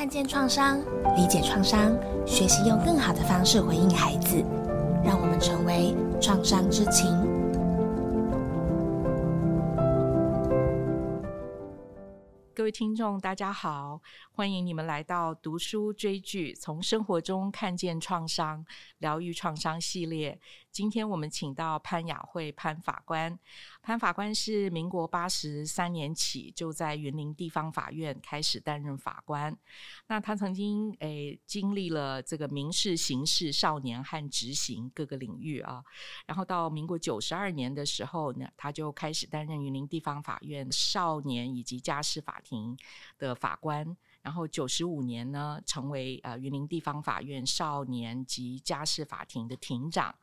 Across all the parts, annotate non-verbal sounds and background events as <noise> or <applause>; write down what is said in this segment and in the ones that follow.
看见创伤，理解创伤，学习用更好的方式回应孩子，让我们成为创伤知情。各位听众，大家好，欢迎你们来到读书追剧，从生活中看见创伤，疗愈创伤系列。今天我们请到潘雅慧潘法官。潘法官是民国八十三年起就在云林地方法院开始担任法官。那他曾经诶、欸、经历了这个民事、刑事、少年和执行各个领域啊。然后到民国九十二年的时候呢，他就开始担任云林地方法院少年以及家事法庭的法官。然后九十五年呢，成为呃云林地方法院少年及家事法庭的庭长。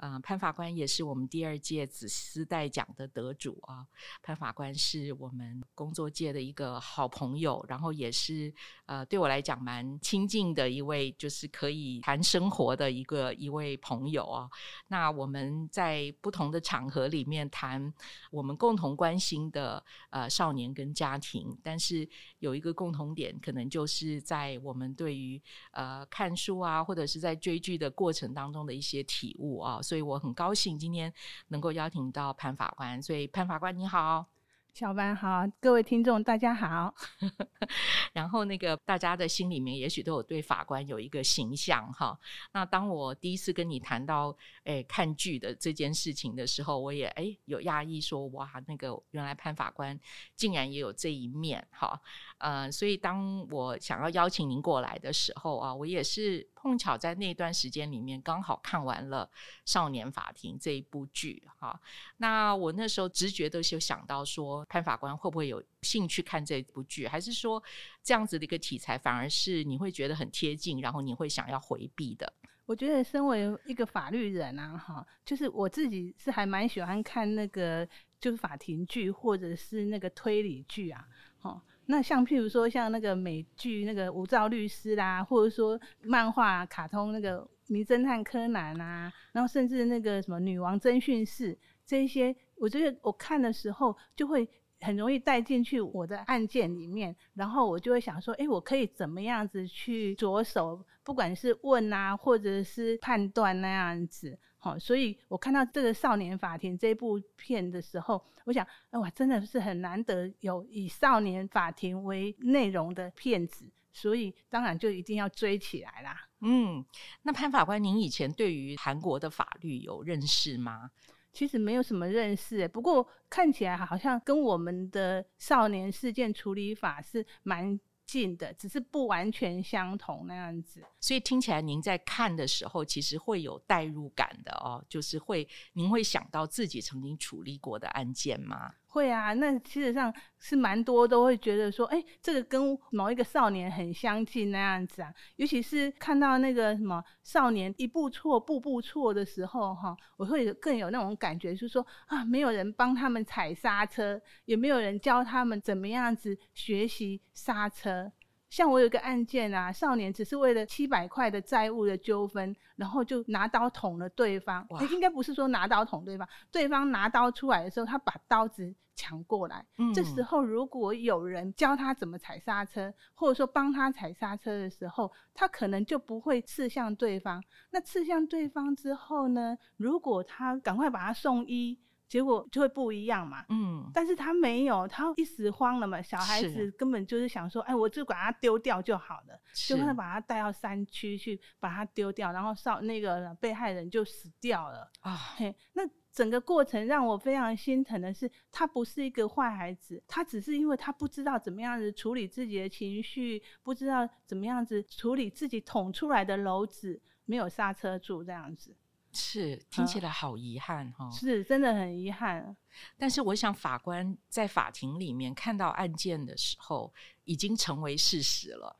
呃，潘法官也是我们第二届紫丝带奖的得主啊。潘法官是我们工作界的一个好朋友，然后也是呃对我来讲蛮亲近的一位，就是可以谈生活的一个一位朋友啊。那我们在不同的场合里面谈我们共同关心的呃少年跟家庭，但是有一个共同点。可能就是在我们对于呃看书啊，或者是在追剧的过程当中的一些体悟啊，所以我很高兴今天能够邀请到潘法官。所以潘法官你好。小班好，各位听众大家好。<laughs> 然后那个大家的心里面也许都有对法官有一个形象哈。那当我第一次跟你谈到诶看剧的这件事情的时候，我也诶有讶异说哇，那个原来潘法官竟然也有这一面哈。呃，所以当我想要邀请您过来的时候啊，我也是。碰巧在那段时间里面，刚好看完了《少年法庭》这一部剧，哈。那我那时候直觉都就想到说，潘法官会不会有兴趣看这部剧？还是说这样子的一个题材反而是你会觉得很贴近，然后你会想要回避的？我觉得身为一个法律人啊，哈，就是我自己是还蛮喜欢看那个就是法庭剧或者是那个推理剧啊，哈。那像譬如说像那个美剧那个《无照律师》啦，或者说漫画、卡通那个《名侦探柯南》啊，然后甚至那个什么《女王侦讯室》这些，我觉得我看的时候就会很容易带进去我的案件里面，然后我就会想说，哎，我可以怎么样子去着手，不管是问啊，或者是判断那样子。好，所以我看到这个《少年法庭》这部片的时候，我想，哇，真的是很难得有以少年法庭为内容的片子，所以当然就一定要追起来啦。嗯，那潘法官，您以前对于韩国的法律有认识吗？其实没有什么认识，不过看起来好像跟我们的少年事件处理法是蛮。近的，只是不完全相同那样子，所以听起来您在看的时候，其实会有代入感的哦，就是会，您会想到自己曾经处理过的案件吗？会啊，那其实上是蛮多都会觉得说，哎，这个跟某一个少年很相近那样子啊。尤其是看到那个什么少年一步错步步错的时候，哈，我会更有那种感觉，就是说啊，没有人帮他们踩刹车，也没有人教他们怎么样子学习刹车。像我有一个案件啊，少年只是为了七百块的债务的纠纷，然后就拿刀捅了对方。哇应该不是说拿刀捅对方，对方拿刀出来的时候，他把刀子抢过来。嗯、这时候如果有人教他怎么踩刹车，或者说帮他踩刹车的时候，他可能就不会刺向对方。那刺向对方之后呢，如果他赶快把他送医。结果就会不一样嘛，嗯，但是他没有，他一时慌了嘛，小孩子根本就是想说，是哎，我就把它丢掉就好了，是就会把它带到山区去把它丢掉，然后少那个被害人就死掉了啊，嘿，那整个过程让我非常心疼的是，他不是一个坏孩子，他只是因为他不知道怎么样子处理自己的情绪，不知道怎么样子处理自己捅出来的篓子，没有刹车住这样子。是，听起来好遗憾哈、哦。是，真的很遗憾。但是我想，法官在法庭里面看到案件的时候，已经成为事实了。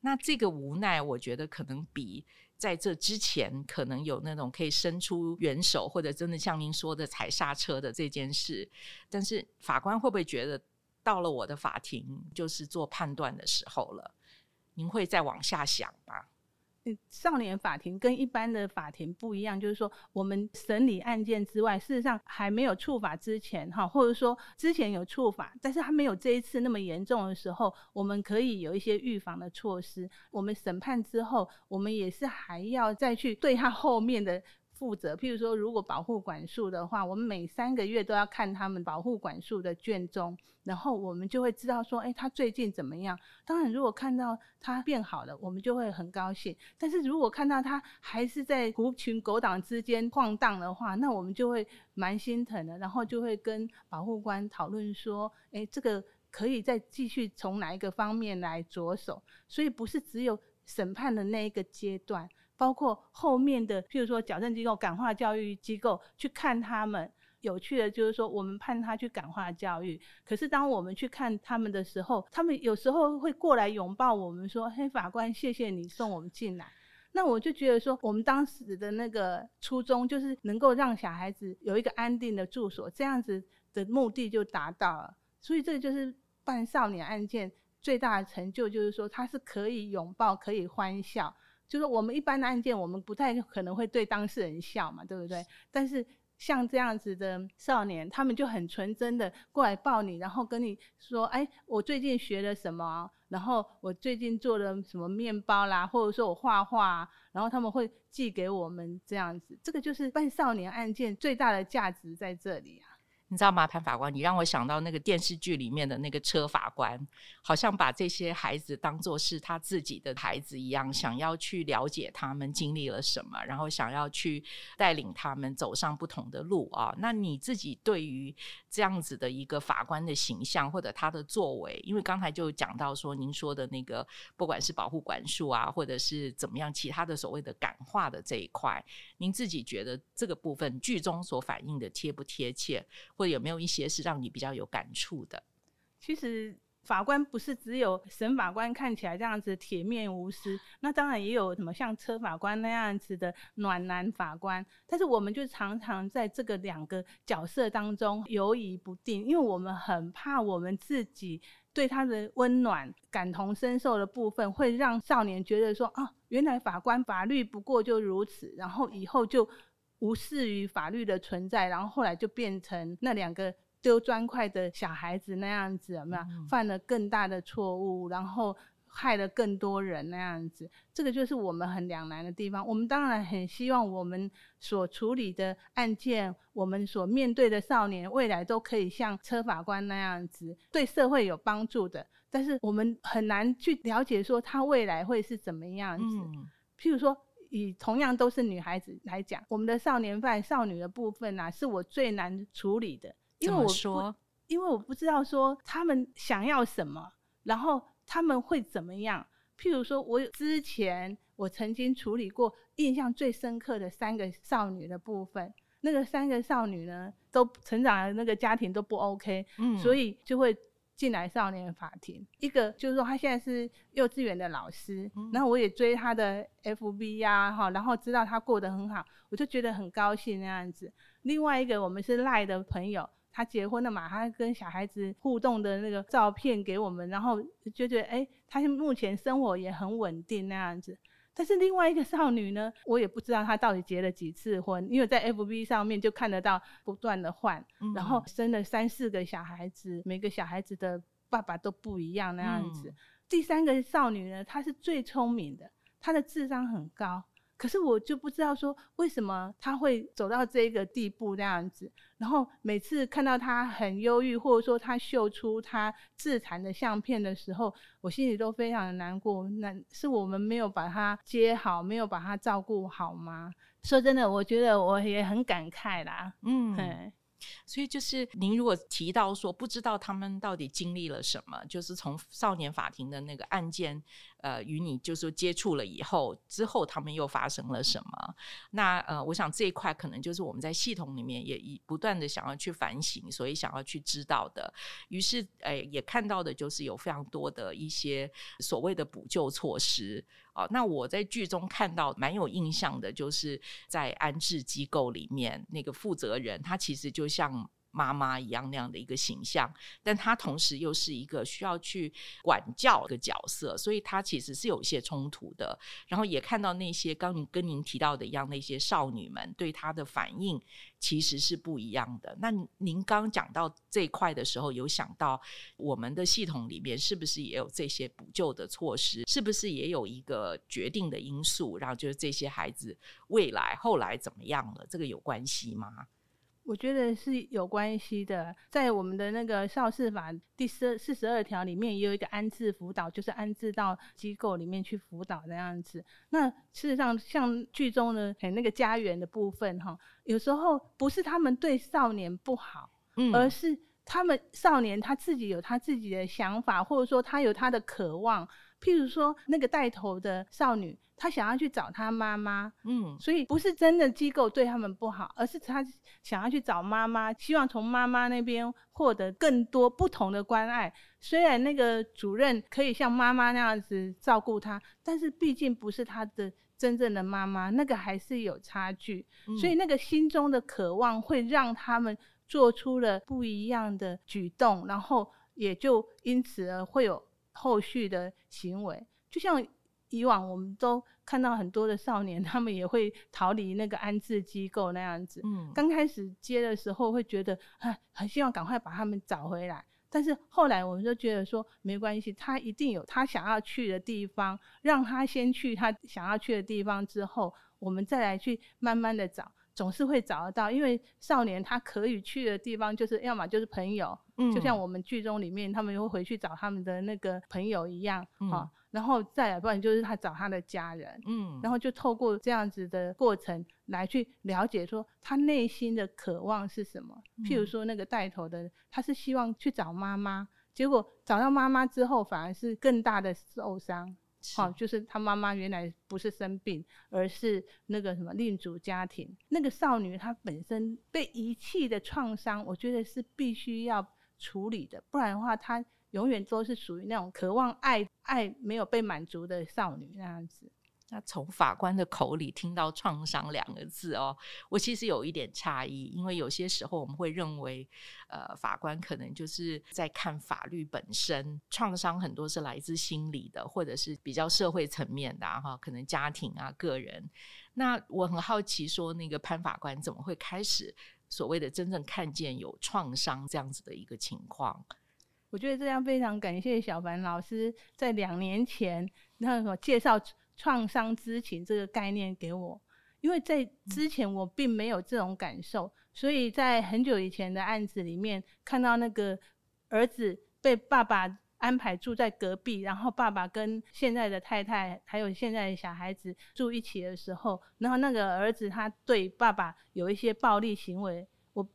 那这个无奈，我觉得可能比在这之前可能有那种可以伸出援手，或者真的像您说的踩刹车的这件事。但是法官会不会觉得，到了我的法庭就是做判断的时候了？您会再往下想吗？少年法庭跟一般的法庭不一样，就是说我们审理案件之外，事实上还没有处罚之前，哈，或者说之前有处罚，但是他没有这一次那么严重的时候，我们可以有一些预防的措施。我们审判之后，我们也是还要再去对他后面的。负责，譬如说，如果保护管束的话，我们每三个月都要看他们保护管束的卷宗，然后我们就会知道说，哎，他最近怎么样？当然，如果看到他变好了，我们就会很高兴。但是如果看到他还是在狐群狗党之间晃荡的话，那我们就会蛮心疼的，然后就会跟保护官讨论说，哎，这个可以再继续从哪一个方面来着手？所以不是只有审判的那一个阶段。包括后面的，譬如说矫正机构、感化教育机构去看他们。有趣的就是说，我们判他去感化教育，可是当我们去看他们的时候，他们有时候会过来拥抱我们，说：“嘿，法官，谢谢你送我们进来。”那我就觉得说，我们当时的那个初衷就是能够让小孩子有一个安定的住所，这样子的目的就达到了。所以这就是办少年案件最大的成就，就是说他是可以拥抱，可以欢笑。就是我们一般的案件，我们不太可能会对当事人笑嘛，对不对？但是像这样子的少年，他们就很纯真的过来抱你，然后跟你说：“哎，我最近学了什么？然后我最近做了什么面包啦，或者说我画画，然后他们会寄给我们这样子。这个就是办少年案件最大的价值在这里啊。”你知道吗，潘法官？你让我想到那个电视剧里面的那个车法官，好像把这些孩子当作是他自己的孩子一样，想要去了解他们经历了什么，然后想要去带领他们走上不同的路啊。那你自己对于这样子的一个法官的形象或者他的作为，因为刚才就讲到说，您说的那个不管是保护管束啊，或者是怎么样其他的所谓的感化的这一块，您自己觉得这个部分剧中所反映的贴不贴切？或者有没有一些是让你比较有感触的？其实法官不是只有审法官看起来这样子铁面无私，那当然也有什么像车法官那样子的暖男法官。但是我们就常常在这个两个角色当中犹疑不定，因为我们很怕我们自己对他的温暖感同身受的部分，会让少年觉得说啊，原来法官法律不过就如此，然后以后就。无视于法律的存在，然后后来就变成那两个丢砖块的小孩子那样子，有没有犯了更大的错误，然后害了更多人那样子？这个就是我们很两难的地方。我们当然很希望我们所处理的案件，我们所面对的少年未来都可以像车法官那样子，对社会有帮助的。但是我们很难去了解说他未来会是怎么样子。譬如说。以同样都是女孩子来讲，我们的少年犯、少女的部分啊，是我最难处理的，因为我说，因为我不知道说他们想要什么，然后他们会怎么样。譬如说，我之前我曾经处理过印象最深刻的三个少女的部分，那个三个少女呢，都成长的那个家庭都不 OK，嗯，所以就会。进来少年法庭，一个就是说他现在是幼稚园的老师，嗯、然后我也追他的 FB 呀，哈，然后知道他过得很好，我就觉得很高兴那样子。另外一个我们是赖的朋友，他结婚了嘛，他跟小孩子互动的那个照片给我们，然后就觉得哎，他目前生活也很稳定那样子。但是另外一个少女呢，我也不知道她到底结了几次婚，因为在 FB 上面就看得到不断的换，嗯、然后生了三四个小孩子，每个小孩子的爸爸都不一样那样子。嗯、第三个少女呢，她是最聪明的，她的智商很高。可是我就不知道说为什么他会走到这个地步这样子，然后每次看到他很忧郁，或者说他秀出他自残的相片的时候，我心里都非常的难过。那是我们没有把他接好，没有把他照顾好吗？说真的，我觉得我也很感慨啦。嗯。嘿所以就是您如果提到说不知道他们到底经历了什么，就是从少年法庭的那个案件，呃，与你就是接触了以后，之后他们又发生了什么？那呃，我想这一块可能就是我们在系统里面也以不断的想要去反省，所以想要去知道的。于是，哎，也看到的就是有非常多的一些所谓的补救措施。哦，那我在剧中看到蛮有印象的，就是在安置机构里面那个负责人，他其实就像妈妈一样那样的一个形象，但他同时又是一个需要去管教的角色，所以他其实是有一些冲突的。然后也看到那些刚跟您提到的一样，那些少女们对他的反应其实是不一样的。那您刚讲到这一块的时候，有想到我们的系统里面是不是也有这些补救的措施？是不是也有一个决定的因素，然后就是这些孩子未来后来怎么样了？这个有关系吗？我觉得是有关系的，在我们的那个少事法第四四十二条里面，也有一个安置辅导，就是安置到机构里面去辅导的样子。那事实上，像剧中的那个家园的部分，哈，有时候不是他们对少年不好，嗯，而是他们少年他自己有他自己的想法，或者说他有他的渴望。譬如说，那个带头的少女，她想要去找她妈妈，嗯，所以不是真的机构对他们不好，而是她想要去找妈妈，希望从妈妈那边获得更多不同的关爱。虽然那个主任可以像妈妈那样子照顾她，但是毕竟不是她的真正的妈妈，那个还是有差距。所以那个心中的渴望会让他们做出了不一样的举动，然后也就因此而会有。后续的行为，就像以往我们都看到很多的少年，他们也会逃离那个安置机构那样子。嗯，刚开始接的时候会觉得，啊，很希望赶快把他们找回来。但是后来我们就觉得说，没关系，他一定有他想要去的地方，让他先去他想要去的地方之后，我们再来去慢慢的找。总是会找得到，因为少年他可以去的地方，就是要么就是朋友，嗯，就像我们剧中里面，他们会回去找他们的那个朋友一样，嗯，然后再来，不然就是他找他的家人，嗯，然后就透过这样子的过程来去了解说他内心的渴望是什么。譬如说那个带头的，他是希望去找妈妈，结果找到妈妈之后，反而是更大的受伤。好，就是他妈妈原来不是生病，而是那个什么另组家庭。那个少女她本身被遗弃的创伤，我觉得是必须要处理的，不然的话，她永远都是属于那种渴望爱、爱没有被满足的少女那样子。那从法官的口里听到“创伤”两个字哦，我其实有一点诧异，因为有些时候我们会认为，呃，法官可能就是在看法律本身，创伤很多是来自心理的，或者是比较社会层面的哈，可能家庭啊、个人。那我很好奇，说那个潘法官怎么会开始所谓的真正看见有创伤这样子的一个情况？我觉得这样非常感谢小凡老师在两年前那个介绍。创伤知情这个概念给我，因为在之前我并没有这种感受，所以在很久以前的案子里面，看到那个儿子被爸爸安排住在隔壁，然后爸爸跟现在的太太还有现在的小孩子住一起的时候，然后那个儿子他对爸爸有一些暴力行为，我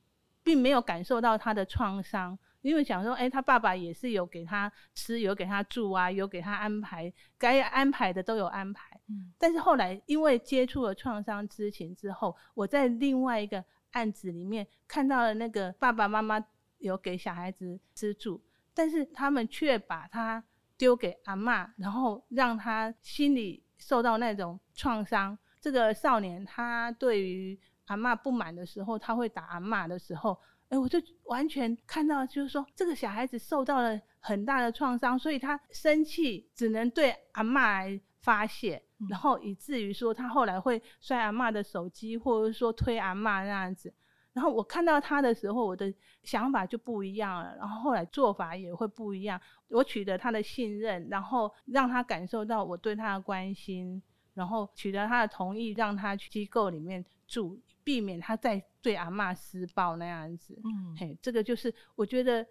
并没有感受到他的创伤。因为想说，哎、欸，他爸爸也是有给他吃，有给他住啊，有给他安排，该安排的都有安排。嗯。但是后来因为接触了创伤知情之后，我在另外一个案子里面看到了那个爸爸妈妈有给小孩子吃住，但是他们却把他丢给阿嬷，然后让他心里受到那种创伤。这个少年他对于阿嬷不满的时候，他会打阿嬷的时候。哎，我就完全看到，就是说这个小孩子受到了很大的创伤，所以他生气只能对阿嬷来发泄，然后以至于说他后来会摔阿嬷的手机，或者说推阿嬷那样子。然后我看到他的时候，我的想法就不一样了，然后后来做法也会不一样。我取得他的信任，然后让他感受到我对他的关心，然后取得他的同意，让他去机构里面住。避免他再对阿嬷施暴那样子，嗯，嘿，这个就是我觉得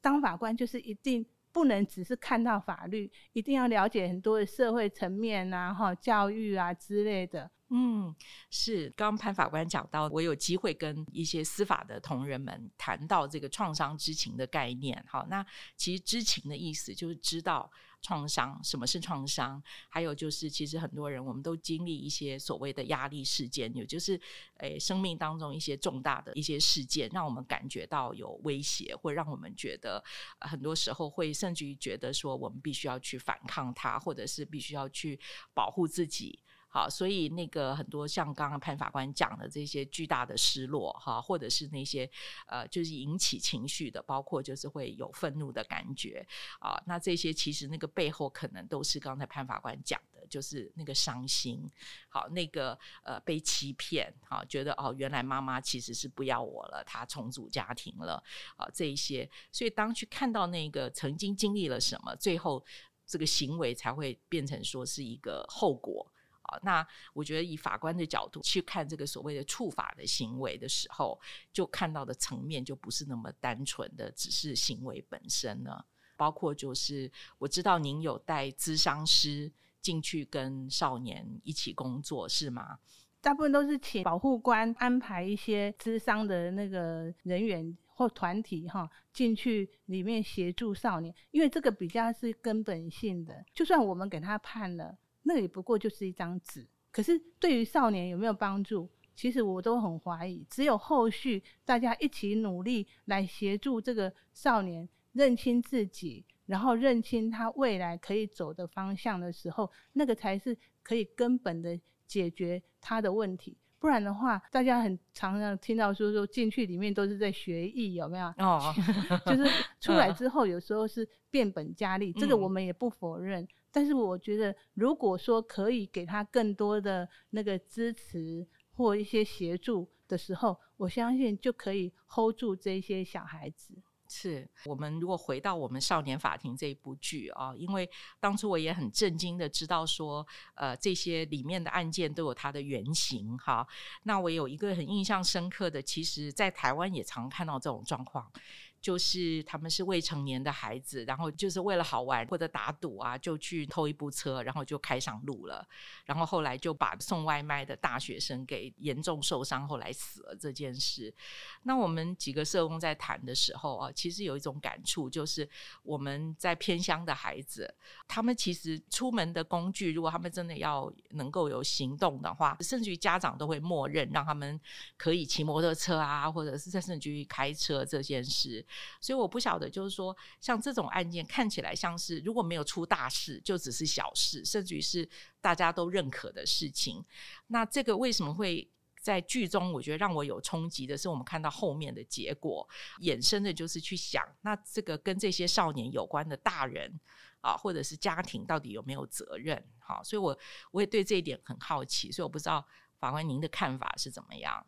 当法官就是一定不能只是看到法律，一定要了解很多的社会层面啊、哈教育啊之类的。嗯，是。刚刚潘法官讲到，我有机会跟一些司法的同仁们谈到这个创伤知情的概念。好，那其实知情的意思就是知道。创伤，什么是创伤？还有就是，其实很多人我们都经历一些所谓的压力事件，也就是诶生命当中一些重大的一些事件，让我们感觉到有威胁，或让我们觉得很多时候会甚至于觉得说我们必须要去反抗它，或者是必须要去保护自己。好，所以那个很多像刚刚潘法官讲的这些巨大的失落哈，或者是那些呃，就是引起情绪的，包括就是会有愤怒的感觉啊，那这些其实那个背后可能都是刚才潘法官讲的，就是那个伤心，好，那个呃被欺骗，好，觉得哦原来妈妈其实是不要我了，她重组家庭了，啊这一些，所以当去看到那个曾经经历了什么，最后这个行为才会变成说是一个后果。那我觉得以法官的角度去看这个所谓的触法的行为的时候，就看到的层面就不是那么单纯的，只是行为本身了。包括就是我知道您有带咨商师进去跟少年一起工作，是吗？大部分都是请保护官安排一些咨商的那个人员或团体哈进去里面协助少年，因为这个比较是根本性的。就算我们给他判了。那也不过就是一张纸，可是对于少年有没有帮助？其实我都很怀疑。只有后续大家一起努力来协助这个少年认清自己，然后认清他未来可以走的方向的时候，那个才是可以根本的解决他的问题。不然的话，大家很常常听到说说进去里面都是在学艺，有没有？哦，<laughs> 就是 <laughs> 出来之后有时候是变本加厉，这个我们也不否认。但是我觉得，如果说可以给他更多的那个支持或一些协助的时候，我相信就可以 hold 住这些小孩子。是我们如果回到我们少年法庭这一部剧啊，因为当初我也很震惊的知道说，呃，这些里面的案件都有它的原型哈。那我有一个很印象深刻的，其实在台湾也常看到这种状况。就是他们是未成年的孩子，然后就是为了好玩或者打赌啊，就去偷一部车，然后就开上路了。然后后来就把送外卖的大学生给严重受伤，后来死了这件事。那我们几个社工在谈的时候啊，其实有一种感触，就是我们在偏乡的孩子，他们其实出门的工具，如果他们真的要能够有行动的话，甚至于家长都会默认让他们可以骑摩托车啊，或者是甚至于开车这件事。所以我不晓得，就是说，像这种案件看起来像是如果没有出大事，就只是小事，甚至于是大家都认可的事情。那这个为什么会在剧中？我觉得让我有冲击的是，我们看到后面的结果，衍生的就是去想，那这个跟这些少年有关的大人啊，或者是家庭，到底有没有责任？好，所以我我也对这一点很好奇，所以我不知道法官您的看法是怎么样。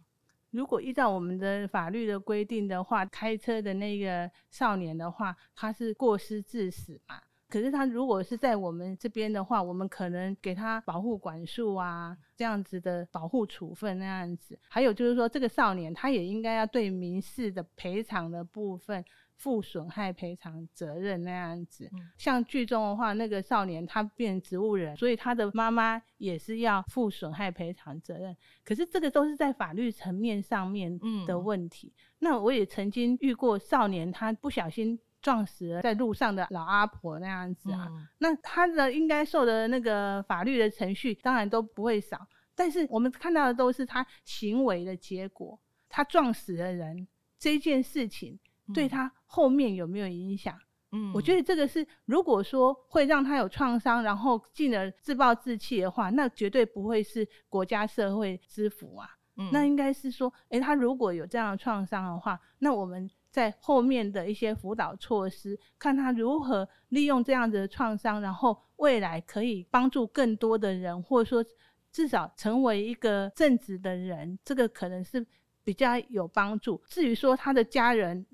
如果依照我们的法律的规定的话，开车的那个少年的话，他是过失致死嘛。可是他如果是在我们这边的话，我们可能给他保护管束啊，这样子的保护处分那样子。还有就是说，这个少年他也应该要对民事的赔偿的部分。负损害赔偿责任那样子，像剧中的话，那个少年他变植物人，所以他的妈妈也是要负损害赔偿责任。可是这个都是在法律层面上面的问题。那我也曾经遇过少年，他不小心撞死了在路上的老阿婆那样子啊，那他的应该受的那个法律的程序当然都不会少，但是我们看到的都是他行为的结果，他撞死了人这件事情。对他后面有没有影响？嗯，我觉得这个是，如果说会让他有创伤，然后进而自暴自弃的话，那绝对不会是国家社会之福啊。嗯，那应该是说，诶，他如果有这样的创伤的话，那我们在后面的一些辅导措施，看他如何利用这样子的创伤，然后未来可以帮助更多的人，或者说至少成为一个正直的人，这个可能是比较有帮助。至于说他的家人，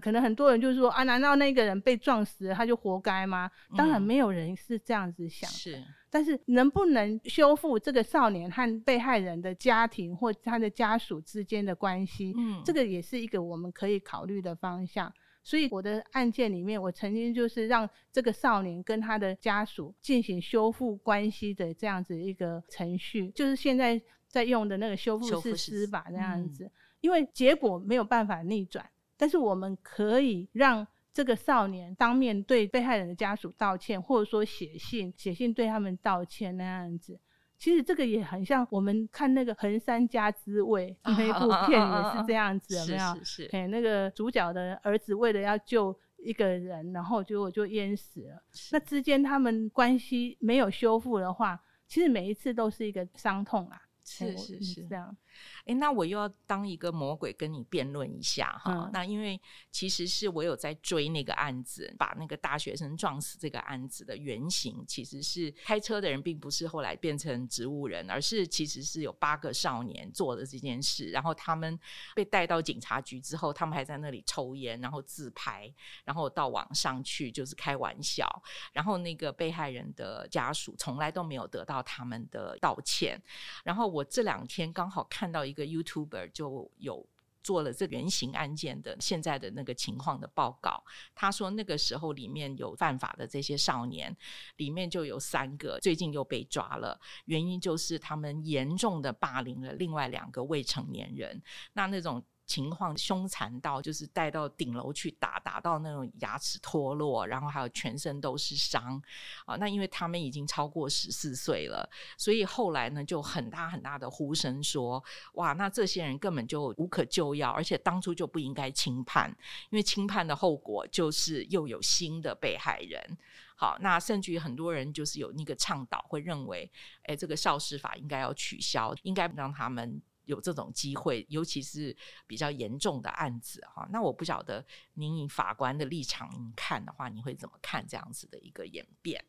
可能很多人就是说啊，难道那个人被撞死了他就活该吗？当然没有人是这样子想的。是，但是能不能修复这个少年和被害人的家庭或他的家属之间的关系？嗯，这个也是一个我们可以考虑的方向。所以我的案件里面，我曾经就是让这个少年跟他的家属进行修复关系的这样子一个程序，就是现在在用的那个修复式司法这样子。因为结果没有办法逆转。但是我们可以让这个少年当面对被害人的家属道歉，或者说写信写信对他们道歉那样子。其实这个也很像我们看那个《横山家之味》那部片也是这样子，有没有？是是是。哎，那个主角的儿子为了要救一个人，然后结果就淹死了。那之间他们关系没有修复的话，其实每一次都是一个伤痛啊。是是是这样。哎，那我又要当一个魔鬼跟你辩论一下哈。嗯、那因为其实是我有在追那个案子，把那个大学生撞死这个案子的原型，其实是开车的人并不是后来变成植物人，而是其实是有八个少年做的这件事。然后他们被带到警察局之后，他们还在那里抽烟，然后自拍，然后到网上去就是开玩笑。然后那个被害人的家属从来都没有得到他们的道歉。然后我这两天刚好看看到一个 YouTuber 就有做了这原型案件的现在的那个情况的报告。他说那个时候里面有犯法的这些少年，里面就有三个最近又被抓了，原因就是他们严重的霸凌了另外两个未成年人。那那种。情况凶残到就是带到顶楼去打，打到那种牙齿脱落，然后还有全身都是伤啊。那因为他们已经超过十四岁了，所以后来呢就很大很大的呼声说：哇，那这些人根本就无可救药，而且当初就不应该轻判，因为轻判的后果就是又有新的被害人。好，那甚至于很多人就是有那个倡导，会认为，哎，这个少事法应该要取消，应该让他们。有这种机会，尤其是比较严重的案子哈。那我不晓得您以法官的立场看的话，你会怎么看这样子的一个演变？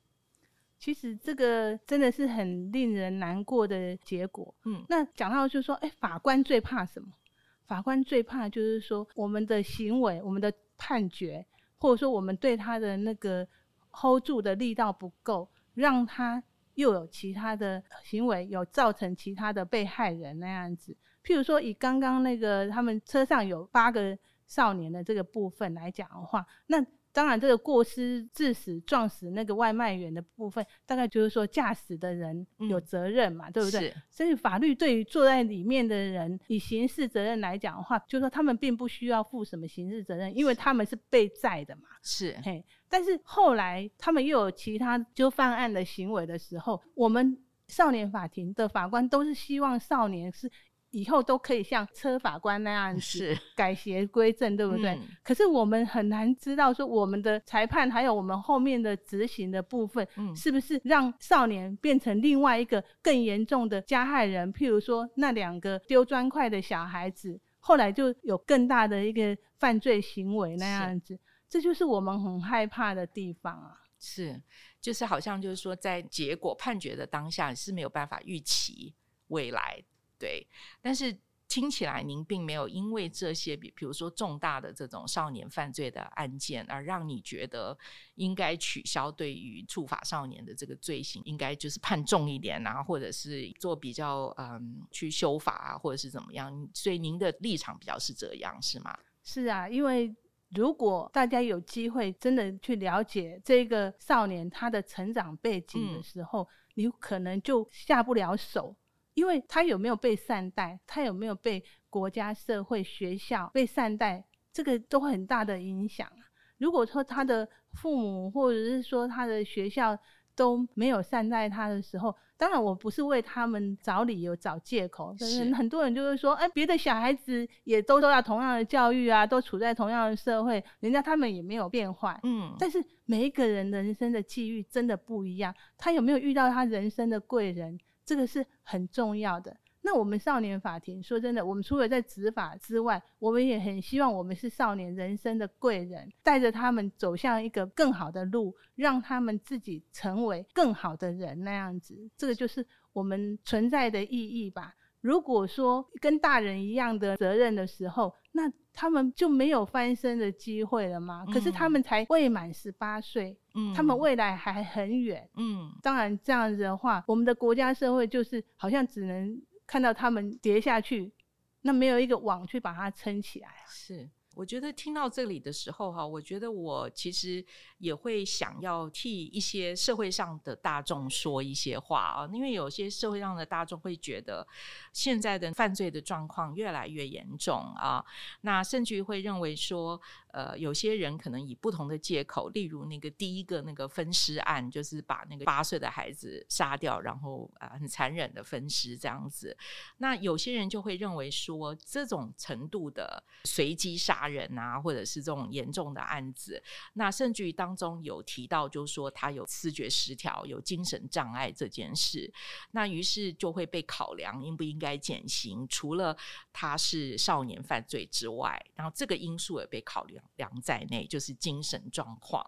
其实这个真的是很令人难过的结果。嗯，那讲到就是说，哎，法官最怕什么？法官最怕就是说，我们的行为、我们的判决，或者说我们对他的那个 hold 住的力道不够，让他。又有其他的行为，有造成其他的被害人那样子。譬如说，以刚刚那个他们车上有八个少年的这个部分来讲的话，那当然这个过失致死撞死那个外卖员的部分，大概就是说驾驶的人有责任嘛，嗯、对不对？所以法律对于坐在里面的人，以刑事责任来讲的话，就是说他们并不需要负什么刑事责任，因为他们是被载的嘛。是。嘿。但是后来他们又有其他就犯案的行为的时候，我们少年法庭的法官都是希望少年是以后都可以像车法官那样子改邪归正，对不对？嗯。可是我们很难知道说我们的裁判还有我们后面的执行的部分，是不是让少年变成另外一个更严重的加害人？譬如说那两个丢砖块的小孩子，后来就有更大的一个犯罪行为那样子。这就是我们很害怕的地方啊！是，就是好像就是说，在结果判决的当下是没有办法预期未来，对。但是听起来您并没有因为这些，比比如说重大的这种少年犯罪的案件，而让你觉得应该取消对于触法少年的这个罪行，应该就是判重一点啊，或者是做比较嗯去修法啊，或者是怎么样？所以您的立场比较是这样，是吗？是啊，因为。如果大家有机会真的去了解这个少年他的成长背景的时候，嗯、你可能就下不了手，因为他有没有被善待，他有没有被国家、社会、学校被善待，这个都很大的影响。如果说他的父母或者是说他的学校都没有善待他的时候，当然，我不是为他们找理由、找借口。但是很多人就会说：“哎，别的小孩子也都都要同样的教育啊，都处在同样的社会，人家他们也没有变坏。”嗯，但是每一个人人生的际遇真的不一样，他有没有遇到他人生的贵人，这个是很重要的。那我们少年法庭说真的，我们除了在执法之外，我们也很希望我们是少年人生的贵人，带着他们走向一个更好的路，让他们自己成为更好的人那样子。这个就是我们存在的意义吧。如果说跟大人一样的责任的时候，那他们就没有翻身的机会了吗？嗯。可是他们才未满十八岁，嗯，他们未来还很远，嗯。当然这样子的话，我们的国家社会就是好像只能。看到他们跌下去，那没有一个网去把它撑起来。是，我觉得听到这里的时候哈，我觉得我其实也会想要替一些社会上的大众说一些话啊，因为有些社会上的大众会觉得现在的犯罪的状况越来越严重啊，那甚至于会认为说。呃，有些人可能以不同的借口，例如那个第一个那个分尸案，就是把那个八岁的孩子杀掉，然后啊、很残忍的分尸这样子。那有些人就会认为说，这种程度的随机杀人啊，或者是这种严重的案子，那甚至于当中有提到，就是说他有视觉失调、有精神障碍这件事，那于是就会被考量应不应该减刑。除了他是少年犯罪之外，然后这个因素也被考虑量在内，就是精神状况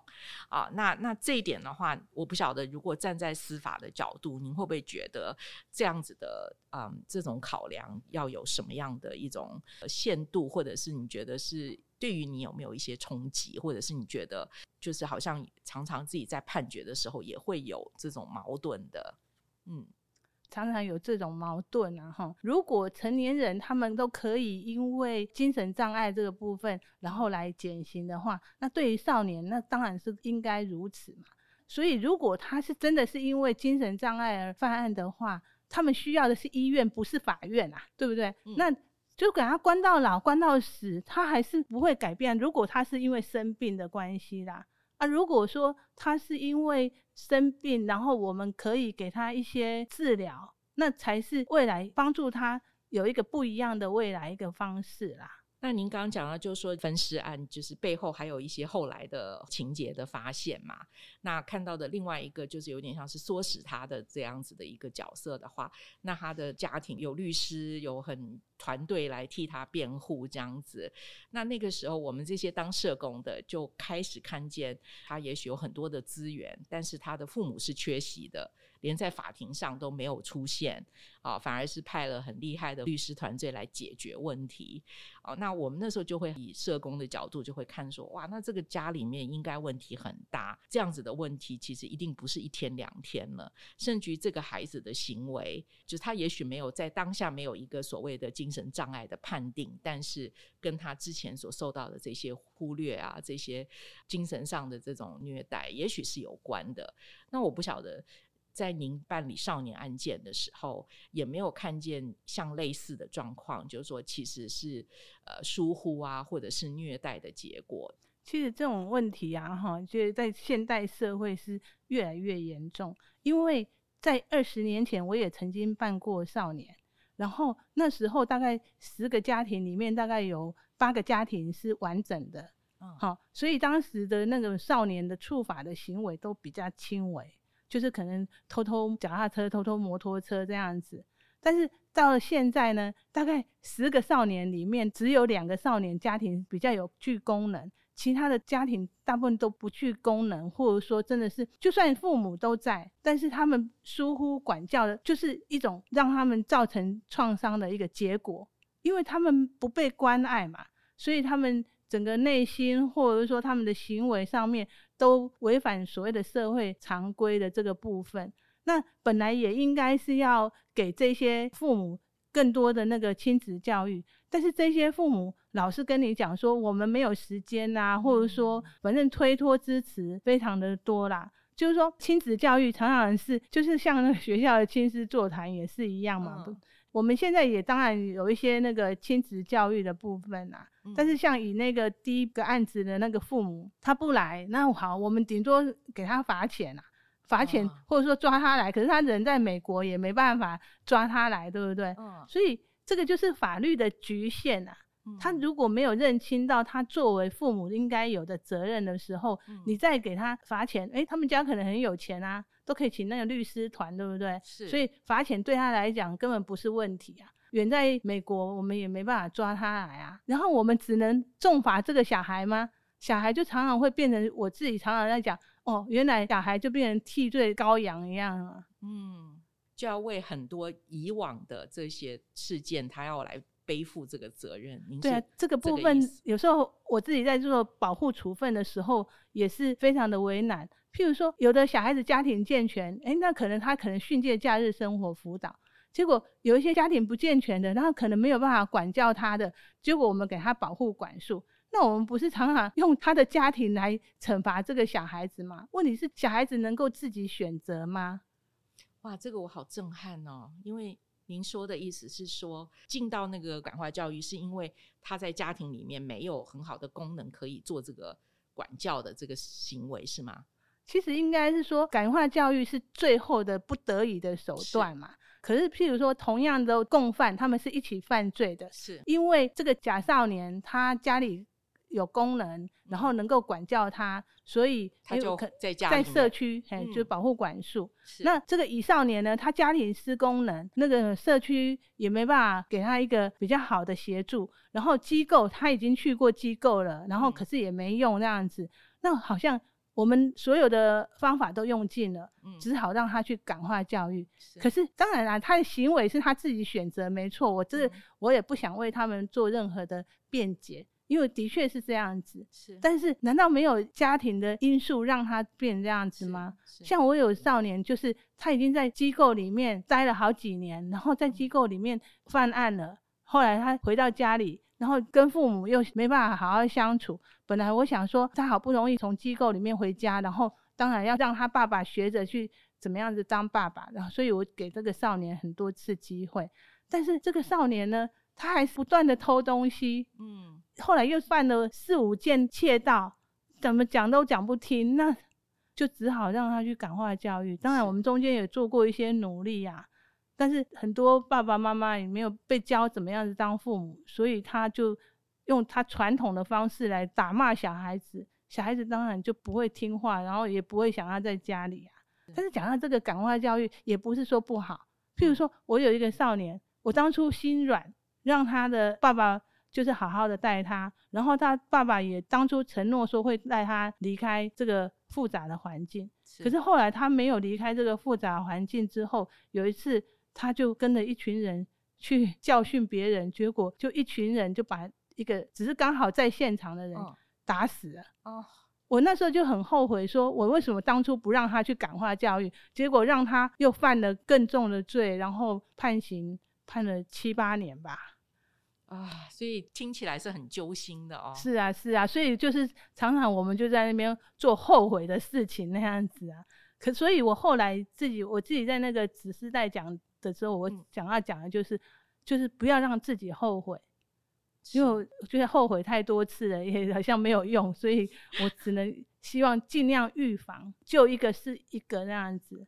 啊。那那这一点的话，我不晓得，如果站在司法的角度，您会不会觉得这样子的嗯这种考量要有什么样的一种限度，或者是你觉得是对于你有没有一些冲击，或者是你觉得就是好像常常自己在判决的时候也会有这种矛盾的，嗯。常常有这种矛盾啊，哈！如果成年人他们都可以因为精神障碍这个部分，然后来减刑的话，那对于少年，那当然是应该如此嘛。所以，如果他是真的是因为精神障碍而犯案的话，他们需要的是医院，不是法院啊，对不对？嗯、那就给他关到老，关到死，他还是不会改变。如果他是因为生病的关系啦。啊，如果说他是因为生病，然后我们可以给他一些治疗，那才是未来帮助他有一个不一样的未来一个方式啦。那您刚刚讲到，就是说分尸案，就是背后还有一些后来的情节的发现嘛。那看到的另外一个，就是有点像是唆使他的这样子的一个角色的话，那他的家庭有律师，有很团队来替他辩护这样子。那那个时候，我们这些当社工的就开始看见，他也许有很多的资源，但是他的父母是缺席的。连在法庭上都没有出现啊，反而是派了很厉害的律师团队来解决问题。哦，那我们那时候就会以社工的角度就会看说，哇，那这个家里面应该问题很大，这样子的问题其实一定不是一天两天了。甚至于这个孩子的行为，就是他也许没有在当下没有一个所谓的精神障碍的判定，但是跟他之前所受到的这些忽略啊，这些精神上的这种虐待，也许是有关的。那我不晓得。在您办理少年案件的时候，也没有看见像类似的状况，就是说其实是呃疏忽啊，或者是虐待的结果。其实这种问题啊，哈，就是在现代社会是越来越严重。因为在二十年前，我也曾经办过少年，然后那时候大概十个家庭里面，大概有八个家庭是完整的，嗯，好，所以当时的那个少年的处罚的行为都比较轻微。就是可能偷偷脚踏车、偷偷摩托车这样子，但是到了现在呢，大概十个少年里面只有两个少年家庭比较有具功能，其他的家庭大部分都不具功能，或者说真的是就算父母都在，但是他们疏忽管教的，就是一种让他们造成创伤的一个结果，因为他们不被关爱嘛，所以他们整个内心或者说他们的行为上面。都违反所谓的社会常规的这个部分，那本来也应该是要给这些父母更多的那个亲子教育，但是这些父母老是跟你讲说我们没有时间啊，或者说反正推脱支持非常的多啦，就是说亲子教育常常是就是像那个学校的亲师座谈也是一样嘛。嗯我们现在也当然有一些那个亲子教育的部分啊，嗯、但是像以那个第一个案子的那个父母他不来，那好，我们顶多给他罚钱啊，罚钱或者说抓他来，可是他人在美国也没办法抓他来，对不对？嗯、所以这个就是法律的局限啊。嗯、他如果没有认清到他作为父母应该有的责任的时候，嗯、你再给他罚钱，诶，他们家可能很有钱啊。都可以请那个律师团，对不对？是，所以罚钱对他来讲根本不是问题啊。远在美国，我们也没办法抓他来啊。然后我们只能重罚这个小孩吗？小孩就常常会变成我自己常常在讲哦，原来小孩就变成替罪羔羊一样啊。嗯，就要为很多以往的这些事件，他要来背负这个责任。对啊，这个部分有时候我自己在做保护处分的时候，也是非常的为难。譬如说，有的小孩子家庭健全，诶，那可能他可能训诫假日生活辅导，结果有一些家庭不健全的，然后可能没有办法管教他的，结果我们给他保护管束，那我们不是常常用他的家庭来惩罚这个小孩子吗？问题是小孩子能够自己选择吗？哇，这个我好震撼哦，因为您说的意思是说，进到那个感化教育，是因为他在家庭里面没有很好的功能可以做这个管教的这个行为，是吗？其实应该是说，感化教育是最后的不得已的手段嘛。可是，譬如说，同样的共犯，他们是一起犯罪的，是因为这个甲少年他家里有功能，然后能够管教他，所以他就在家在社区，哎、嗯，就保护管束。是那这个乙少年呢，他家里失功能，那个社区也没办法给他一个比较好的协助，然后机构他已经去过机构了，然后可是也没用，那样子，嗯、那好像。我们所有的方法都用尽了，嗯，只好让他去感化教育。是可是当然啦，他的行为是他自己选择，没错。我这、嗯、我也不想为他们做任何的辩解，因为的确是这样子。是，但是难道没有家庭的因素让他变这样子吗？像我有少年，就是他已经在机构里面待了好几年，然后在机构里面犯案了，后来他回到家里。然后跟父母又没办法好好相处。本来我想说，他好不容易从机构里面回家，然后当然要让他爸爸学着去怎么样子当爸爸。然后，所以我给这个少年很多次机会。但是这个少年呢，他还是不断的偷东西。嗯。后来又犯了四五件窃盗，怎么讲都讲不听，那就只好让他去感化教育。当然，我们中间也做过一些努力呀。但是很多爸爸妈妈也没有被教怎么样子当父母，所以他就用他传统的方式来打骂小孩子，小孩子当然就不会听话，然后也不会想要在家里啊。但是讲到这个感化教育，也不是说不好。譬如说我有一个少年，我当初心软，让他的爸爸就是好好的带他，然后他爸爸也当初承诺说会带他离开这个复杂的环境。可是后来他没有离开这个复杂环境之后，有一次。他就跟着一群人去 <laughs> 教训别人，结果就一群人就把一个只是刚好在现场的人打死了。哦，我那时候就很后悔，说我为什么当初不让他去感化教育，结果让他又犯了更重的罪，然后判刑判了七八年吧。啊，所以听起来是很揪心的哦。是啊，是啊，所以就是常常我们就在那边做后悔的事情那样子啊。可所以，我后来自己我自己在那个子时代讲。的时候，我想要讲的就是，嗯、就是不要让自己后悔，因为我觉得后悔太多次了，也好像没有用，所以我只能希望尽量预防，就一个是一个那样子。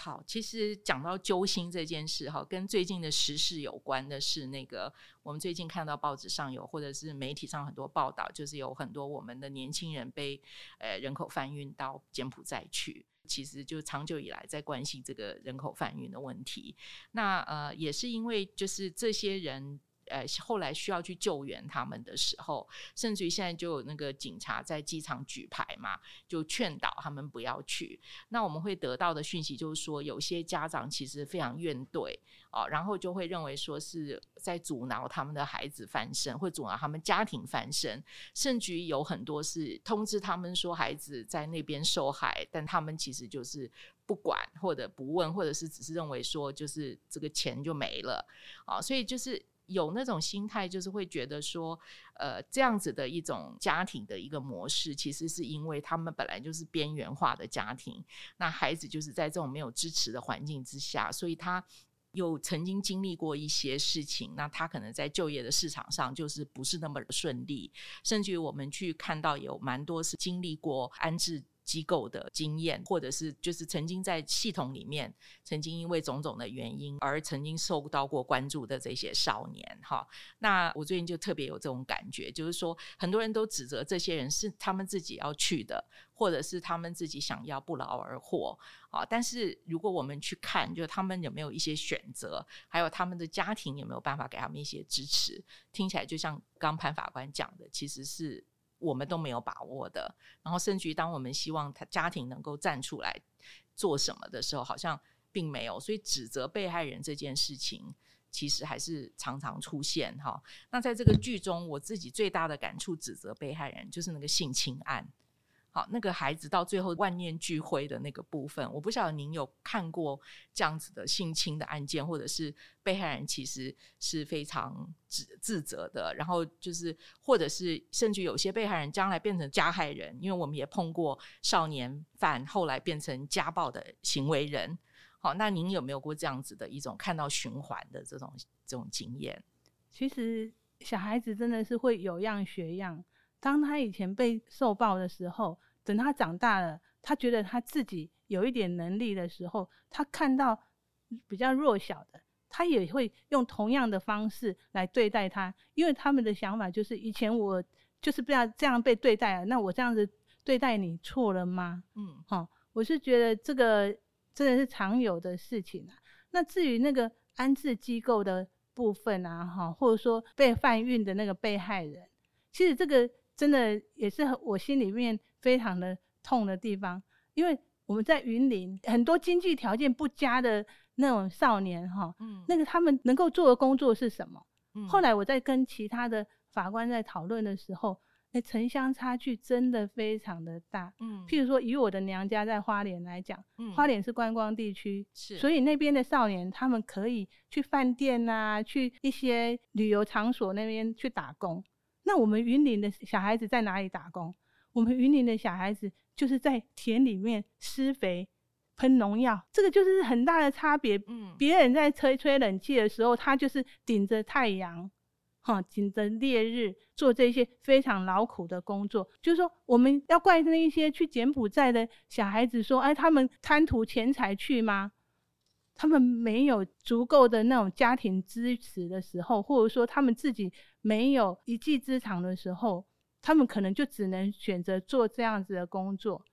好，其实讲到揪心这件事，哈，跟最近的时事有关的是那个，我们最近看到报纸上有，或者是媒体上很多报道，就是有很多我们的年轻人被呃人口贩运到柬埔寨去。其实就长久以来在关心这个人口贩运的问题，那呃也是因为就是这些人。呃，后来需要去救援他们的时候，甚至于现在就有那个警察在机场举牌嘛，就劝导他们不要去。那我们会得到的讯息就是说，有些家长其实非常怨怼啊，然后就会认为说是在阻挠他们的孩子翻身，会阻挠他们家庭翻身，甚至于有很多是通知他们说孩子在那边受害，但他们其实就是不管或者不问，或者是只是认为说就是这个钱就没了啊，所以就是。有那种心态，就是会觉得说，呃，这样子的一种家庭的一个模式，其实是因为他们本来就是边缘化的家庭，那孩子就是在这种没有支持的环境之下，所以他又曾经经历过一些事情，那他可能在就业的市场上就是不是那么顺利，甚至于我们去看到有蛮多是经历过安置。机构的经验，或者是就是曾经在系统里面，曾经因为种种的原因而曾经受到过关注的这些少年，哈，那我最近就特别有这种感觉，就是说很多人都指责这些人是他们自己要去的，或者是他们自己想要不劳而获，啊，但是如果我们去看，就他们有没有一些选择，还有他们的家庭有没有办法给他们一些支持，听起来就像刚潘法官讲的，其实是。我们都没有把握的，然后甚至于当我们希望他家庭能够站出来做什么的时候，好像并没有，所以指责被害人这件事情，其实还是常常出现哈。那在这个剧中，我自己最大的感触，指责被害人就是那个性侵案。好，那个孩子到最后万念俱灰的那个部分，我不晓得您有看过这样子的性侵的案件，或者是被害人其实是非常自自责的，然后就是，或者是甚至有些被害人将来变成加害人，因为我们也碰过少年犯后来变成家暴的行为人。好，那您有没有过这样子的一种看到循环的这种这种经验？其实小孩子真的是会有样学样。当他以前被受暴的时候，等他长大了，他觉得他自己有一点能力的时候，他看到比较弱小的，他也会用同样的方式来对待他，因为他们的想法就是：以前我就是不要这样被对待了，那我这样子对待你错了吗？嗯，好，我是觉得这个真的是常有的事情啊。那至于那个安置机构的部分啊，哈，或者说被贩运的那个被害人，其实这个真的也是我心里面非常的痛的地方，因为我们在云林很多经济条件不佳的那种少年，哈，嗯，那个他们能够做的工作是什么？嗯，后来我在跟其他的法官在讨论的时候。哎，城乡差距真的非常的大。嗯，譬如说，以我的娘家在花莲来讲，嗯，花莲是观光地区，是，所以那边的少年他们可以去饭店呐、啊，去一些旅游场所那边去打工。那我们云林的小孩子在哪里打工？我们云林的小孩子就是在田里面施肥、喷农药，这个就是很大的差别。嗯，别人在吹吹冷气的时候，他就是顶着太阳。哈，顶着烈日做这些非常劳苦的工作，就是说，我们要怪那一些去柬埔寨的小孩子说，哎，他们贪图钱财去吗？他们没有足够的那种家庭支持的时候，或者说他们自己没有一技之长的时候，他们可能就只能选择做这样子的工作。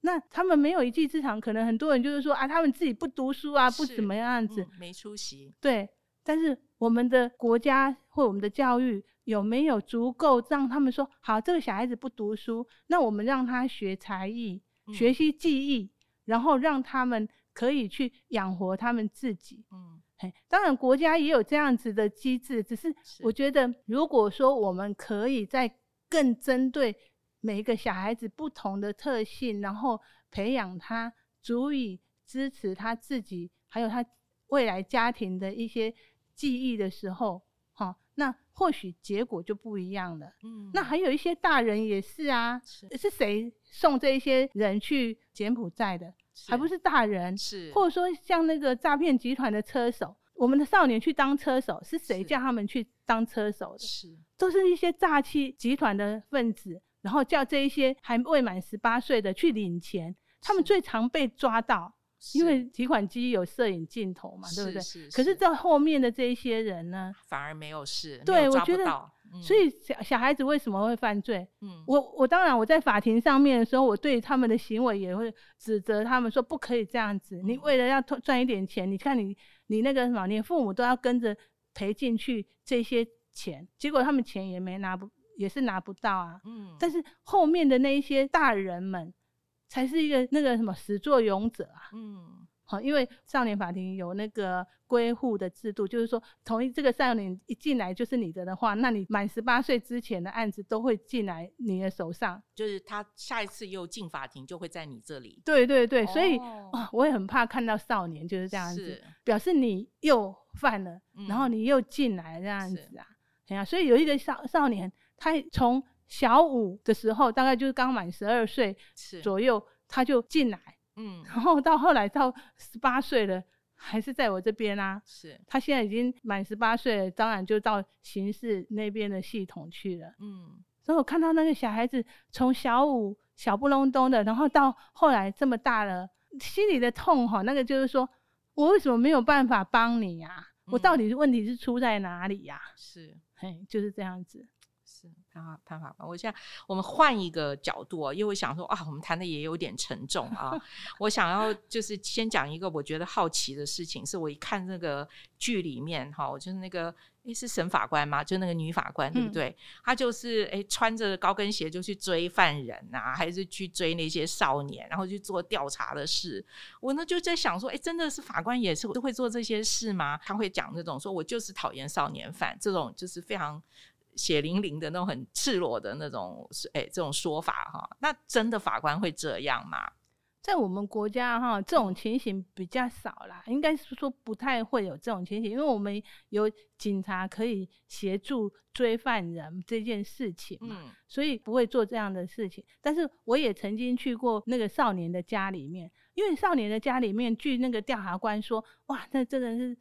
那他们没有一技之长，可能很多人就是说啊，他们自己不读书啊，不怎么样子，嗯、没出息。对。但是我们的国家或我们的教育有没有足够让他们说好，这个小孩子不读书，那我们让他学才艺、学习技艺，然后让他们可以去养活他们自己。嗯，嘿，当然国家也有这样子的机制，只是我觉得，如果说我们可以在更针对每一个小孩子不同的特性，然后培养他足以支持他自己，还有他未来家庭的一些。记忆的时候，哈，那或许结果就不一样了。嗯，那还有一些大人也是啊，是是谁送这些人去柬埔寨的？还不是大人？是，或者说像那个诈骗集团的车手，我们的少年去当车手，是谁叫他们去当车手的？是，都是一些诈欺集团的分子，然后叫这一些还未满十八岁的去领钱，他们最常被抓到。因为提款机有摄影镜头嘛，对不对？是是是，可是这后面的这一些人呢，反而没有事。对，我觉得，嗯、所以小小孩子为什么会犯罪？嗯，我我当然我在法庭上面的时候，我对他们的行为也会指责他们说不可以这样子。嗯、你为了要赚一点钱，你看你你那个什么，你父母都要跟着赔进去这些钱，结果他们钱也没拿不也是拿不到啊。嗯，但是后面的那一些大人们。才是一个那个什么始作俑者啊，嗯，好，因为少年法庭有那个归户的制度，就是说，同意这个少年一进来就是你的的话，那你满十八岁之前的案子都会进来你的手上，就是他下一次又进法庭就会在你这里。对对对，所以、哦、我也很怕看到少年就是这样子，表示你又犯了，嗯、然后你又进来这样子啊，所以有一个少少年，他从小五的时候，大概就是刚满十二岁左右，他就进来，嗯，然后到后来到十八岁了，还是在我这边啊。是，他现在已经满十八岁了，当然就到刑事那边的系统去了，嗯。所以我看到那个小孩子从小五小不隆咚的，然后到后来这么大了，心里的痛哈，那个就是说我为什么没有办法帮你呀？我到底问题是出在哪里呀？是，嘿，就是这样子。潘法潘法官，我现在我们换一个角度啊，因为我想说啊，我们谈的也有点沉重啊。我想要就是先讲一个我觉得好奇的事情，是我一看那个剧里面哈，就是那个诶是沈法官吗？就那个女法官对不对？她、嗯、就是诶穿着高跟鞋就去追犯人啊，还是去追那些少年，然后去做调查的事。我呢就在想说，诶真的是法官也是都会做这些事吗？他会讲那种说我就是讨厌少年犯这种，就是非常。血淋淋的那种很赤裸的那种，哎，这种说法哈，那真的法官会这样吗？在我们国家哈，这种情形比较少啦，应该是说不太会有这种情形，因为我们有警察可以协助追犯人这件事情嘛，嗯，所以不会做这样的事情。但是我也曾经去过那个少年的家里面，因为少年的家里面，据那个调查官说，哇，那真的是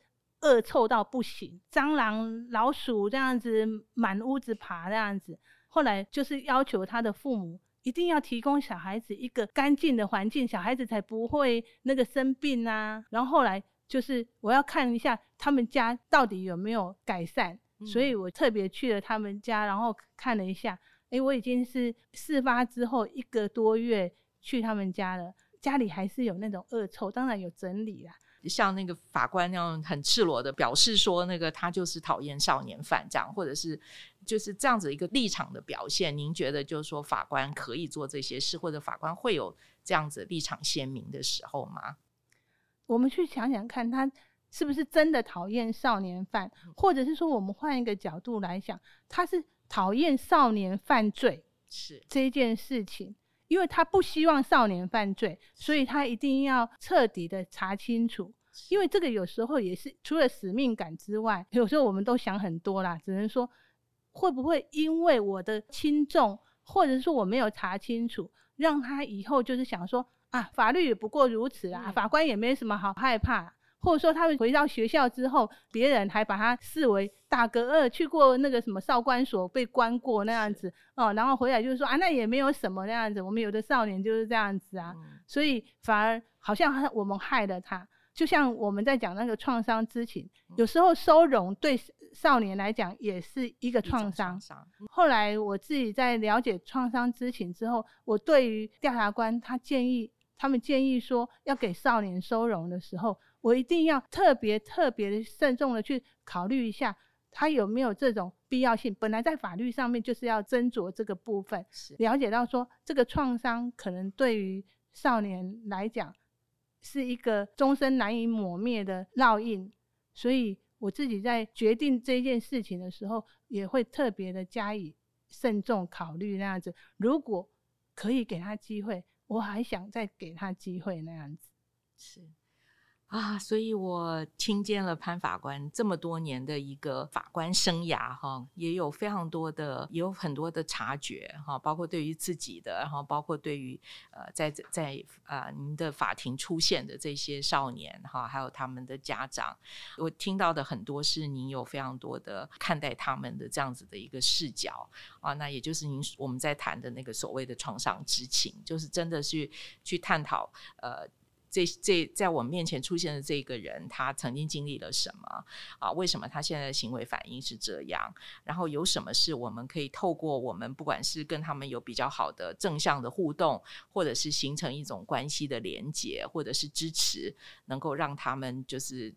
恶臭到不行，蟑螂、老鼠这样子满屋子爬这样子。后来就是要求他的父母一定要提供小孩子一个干净的环境，小孩子才不会那个生病啊。然后后来就是我要看一下他们家到底有没有改善，嗯、所以我特别去了他们家，然后看了一下。哎，我已经是事发之后一个多月去他们家了，家里还是有那种恶臭，当然有整理啦。像那个法官那样很赤裸的表示说，那个他就是讨厌少年犯这样，或者是就是这样子一个立场的表现。您觉得就是说法官可以做这些事，或者法官会有这样子立场鲜明的时候吗？我们去想想看，他是不是真的讨厌少年犯，或者是说我们换一个角度来想，他是。讨厌少年犯罪是这件事情，因为他不希望少年犯罪，所以他一定要彻底的查清楚。因为这个有时候也是除了使命感之外，有时候我们都想很多啦，只能说会不会因为我的轻重，或者说我没有查清楚，让他以后就是想说啊，法律也不过如此啦，法官也没什么好害怕。或者说，他们回到学校之后，别人还把他视为大哥，呃，去过那个什么少管所被关过那样子哦，然后回来就是说啊，那也没有什么那样子。我们有的少年就是这样子啊，嗯、所以反而好像我们害了他。就像我们在讲那个创伤之情，有时候收容对少年来讲也是一个创伤。后来我自己在了解创伤之情之后，我对于调查官他建议，他们建议说要给少年收容的时候。我一定要特别特别的慎重的去考虑一下，他有没有这种必要性。本来在法律上面就是要斟酌这个部分，了解到说这个创伤可能对于少年来讲是一个终身难以抹灭的烙印，所以我自己在决定这件事情的时候，也会特别的加以慎重考虑。那样子，如果可以给他机会，我还想再给他机会那样子，是。啊，所以我听见了潘法官这么多年的一个法官生涯，哈，也有非常多的，也有很多的察觉，哈，包括对于自己的，然后包括对于呃，在在啊，您的法庭出现的这些少年，哈，还有他们的家长，我听到的很多是您有非常多的看待他们的这样子的一个视角啊，那也就是您我们在谈的那个所谓的创伤知情，就是真的是去探讨呃。这这在我们面前出现的这个人，他曾经经历了什么啊？为什么他现在的行为反应是这样？然后有什么是我们可以透过我们不管是跟他们有比较好的正向的互动，或者是形成一种关系的连结，或者是支持，能够让他们就是。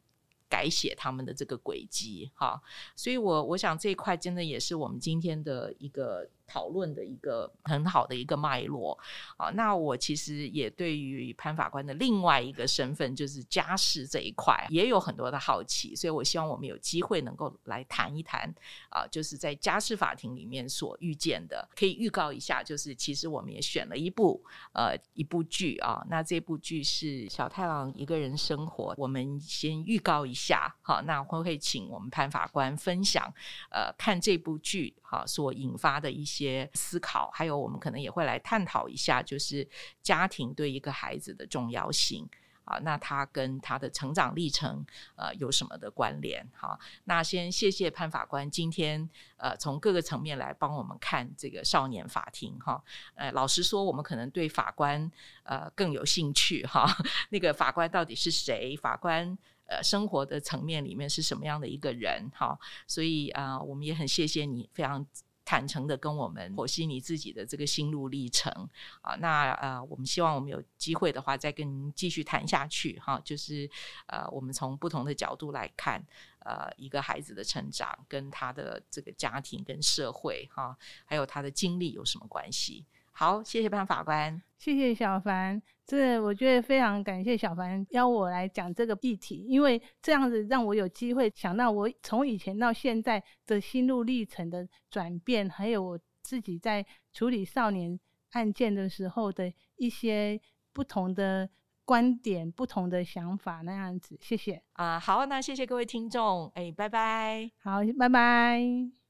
改写他们的这个轨迹，哈，所以我我想这一块真的也是我们今天的一个讨论的一个很好的一个脉络啊。那我其实也对于潘法官的另外一个身份，就是家事这一块，也有很多的好奇，所以我希望我们有机会能够来谈一谈啊，就是在家事法庭里面所遇见的，可以预告一下，就是其实我们也选了一部呃一部剧啊，那这部剧是小太郎一个人生活，我们先预告一下。好，那会会请我们潘法官分享，呃，看这部剧哈所引发的一些些思考，还有我们可能也会来探讨一下，就是家庭对一个孩子的重要性啊，那他跟他的成长历程呃有什么的关联？好，那先谢谢潘法官今天呃从各个层面来帮我们看这个少年法庭哈，呃，老实说，我们可能对法官呃更有兴趣哈，<laughs> 那个法官到底是谁？法官。呃，生活的层面里面是什么样的一个人？哈，所以啊、我们也很谢谢你非常坦诚的跟我们剖析你自己的这个心路历程啊。那呃，我们希望我们有机会的话，再跟您继续谈下去哈。就是呃，我们从不同的角度来看，呃，一个孩子的成长跟他的这个家庭跟社会哈，还有他的经历有什么关系？好，谢谢潘法官，谢谢小凡。这我觉得非常感谢小凡邀我来讲这个议题，因为这样子让我有机会想到我从以前到现在的心路历程的转变，还有我自己在处理少年案件的时候的一些不同的观点、不同的想法那样子。谢谢啊，好，那谢谢各位听众，哎，拜拜，好，拜拜。